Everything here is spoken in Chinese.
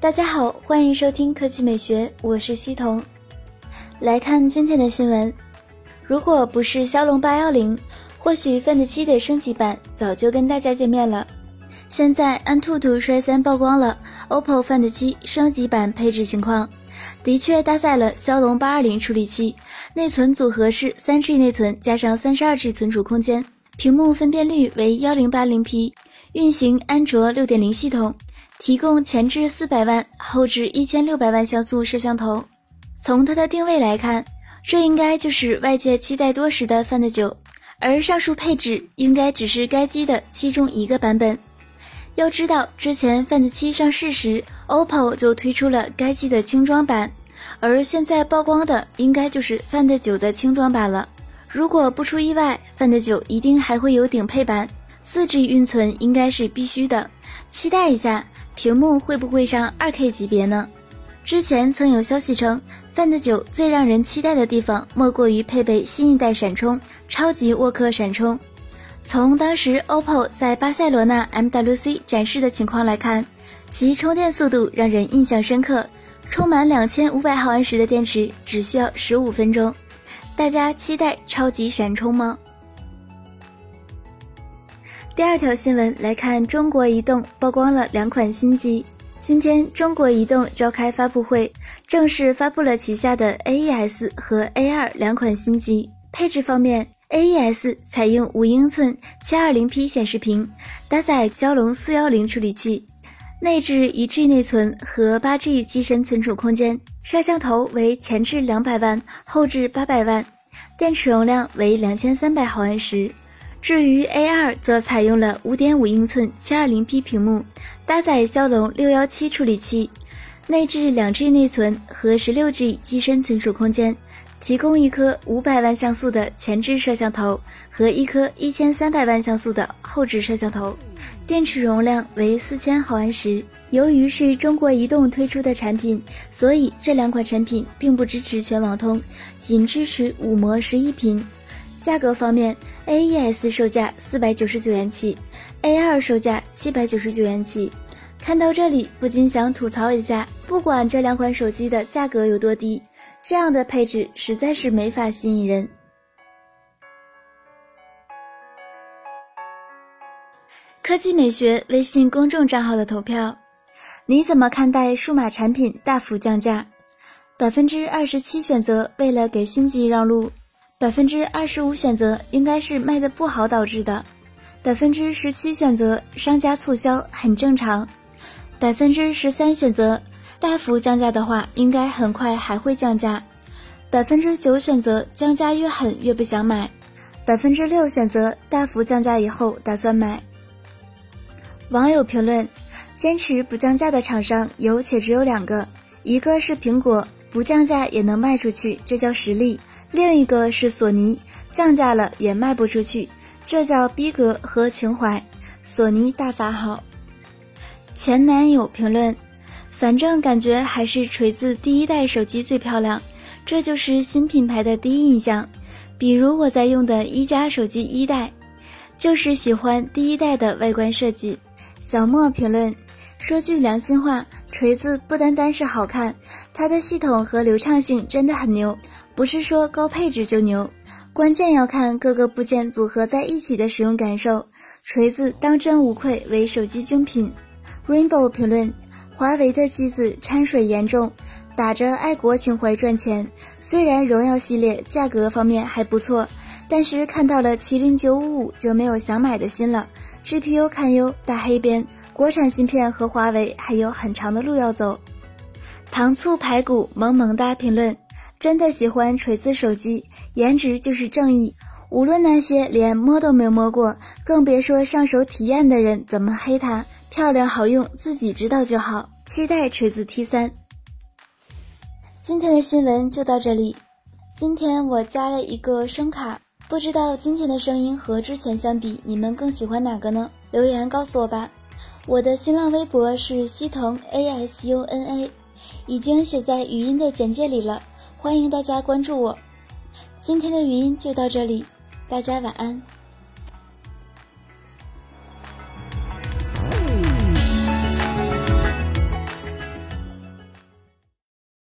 大家好，欢迎收听科技美学，我是西彤。来看今天的新闻，如果不是骁龙八幺零，或许 Find 七的升级版早就跟大家见面了。现在安兔兔率先曝光了 OPPO Find 七升级版配置情况，的确搭载了骁龙八二零处理器，内存组合是三 G 内存加上三十二 G 存储空间，屏幕分辨率为幺零八零 P，运行安卓六点零系统。提供前置四百万、后置一千六百万像素摄像头。从它的定位来看，这应该就是外界期待多时的 Find 九，而上述配置应该只是该机的其中一个版本。要知道，之前 Find 七上市时，OPPO 就推出了该机的轻装版，而现在曝光的应该就是 Find 九的轻装版了。如果不出意外，Find 九一定还会有顶配版，四 G 运存应该是必须的，期待一下。屏幕会不会上 2K 级别呢？之前曾有消息称，Find 九最让人期待的地方莫过于配备新一代闪充，超级沃克闪充。从当时 OPPO 在巴塞罗那 MWC 展示的情况来看，其充电速度让人印象深刻，充满2500毫安时的电池只需要15分钟。大家期待超级闪充吗？第二条新闻来看，中国移动曝光了两款新机。今天，中国移动召开发布会，正式发布了旗下的 A1S 和 A2 两款新机。配置方面，A1S 采用五英寸 720P 显示屏，搭载骁龙410处理器，内置一 G 内存和八 G 机身存储空间，摄像头为前置两百万，后置八百万，电池容量为两千三百毫安时。至于 A2 则采用了5.5英寸 720P 屏幕，搭载骁龙617处理器，内置 2G 内存和 16G 机身存储空间，提供一颗500万像素的前置摄像头和一颗1300万像素的后置摄像头，电池容量为4000毫安时。由于是中国移动推出的产品，所以这两款产品并不支持全网通，仅支持五模十一频。价格方面，A1S 售价四百九十九元起，A2 售价七百九十九元起。看到这里，不禁想吐槽一下：不管这两款手机的价格有多低，这样的配置实在是没法吸引人。科技美学微信公众账号的投票，你怎么看待数码产品大幅降价？百分之二十七选择为了给新机让路。百分之二十五选择应该是卖的不好导致的，百分之十七选择商家促销很正常，百分之十三选择大幅降价的话应该很快还会降价，百分之九选择降价越狠越不想买，百分之六选择大幅降价以后打算买。网友评论：坚持不降价的厂商有且只有两个，一个是苹果，不降价也能卖出去，这叫实力。另一个是索尼，降价了也卖不出去，这叫逼格和情怀。索尼大法好。前男友评论：反正感觉还是锤子第一代手机最漂亮，这就是新品牌的第一印象。比如我在用的一加手机一代，就是喜欢第一代的外观设计。小莫评论：说句良心话，锤子不单单是好看，它的系统和流畅性真的很牛。不是说高配置就牛，关键要看各个部件组合在一起的使用感受。锤子当真无愧为手机精品。Rainbow 评论：华为的机子掺水严重，打着爱国情怀赚钱。虽然荣耀系列价格方面还不错，但是看到了麒麟九五五就没有想买的心了。GPU 堪忧，大黑边，国产芯片和华为还有很长的路要走。糖醋排骨萌萌哒评论。真的喜欢锤子手机，颜值就是正义。无论那些连摸都没摸过，更别说上手体验的人怎么黑它，漂亮好用，自己知道就好。期待锤子 T 三。今天的新闻就到这里。今天我加了一个声卡，不知道今天的声音和之前相比，你们更喜欢哪个呢？留言告诉我吧。我的新浪微博是西藤 A S U N A，已经写在语音的简介里了。欢迎大家关注我，今天的语音就到这里，大家晚安。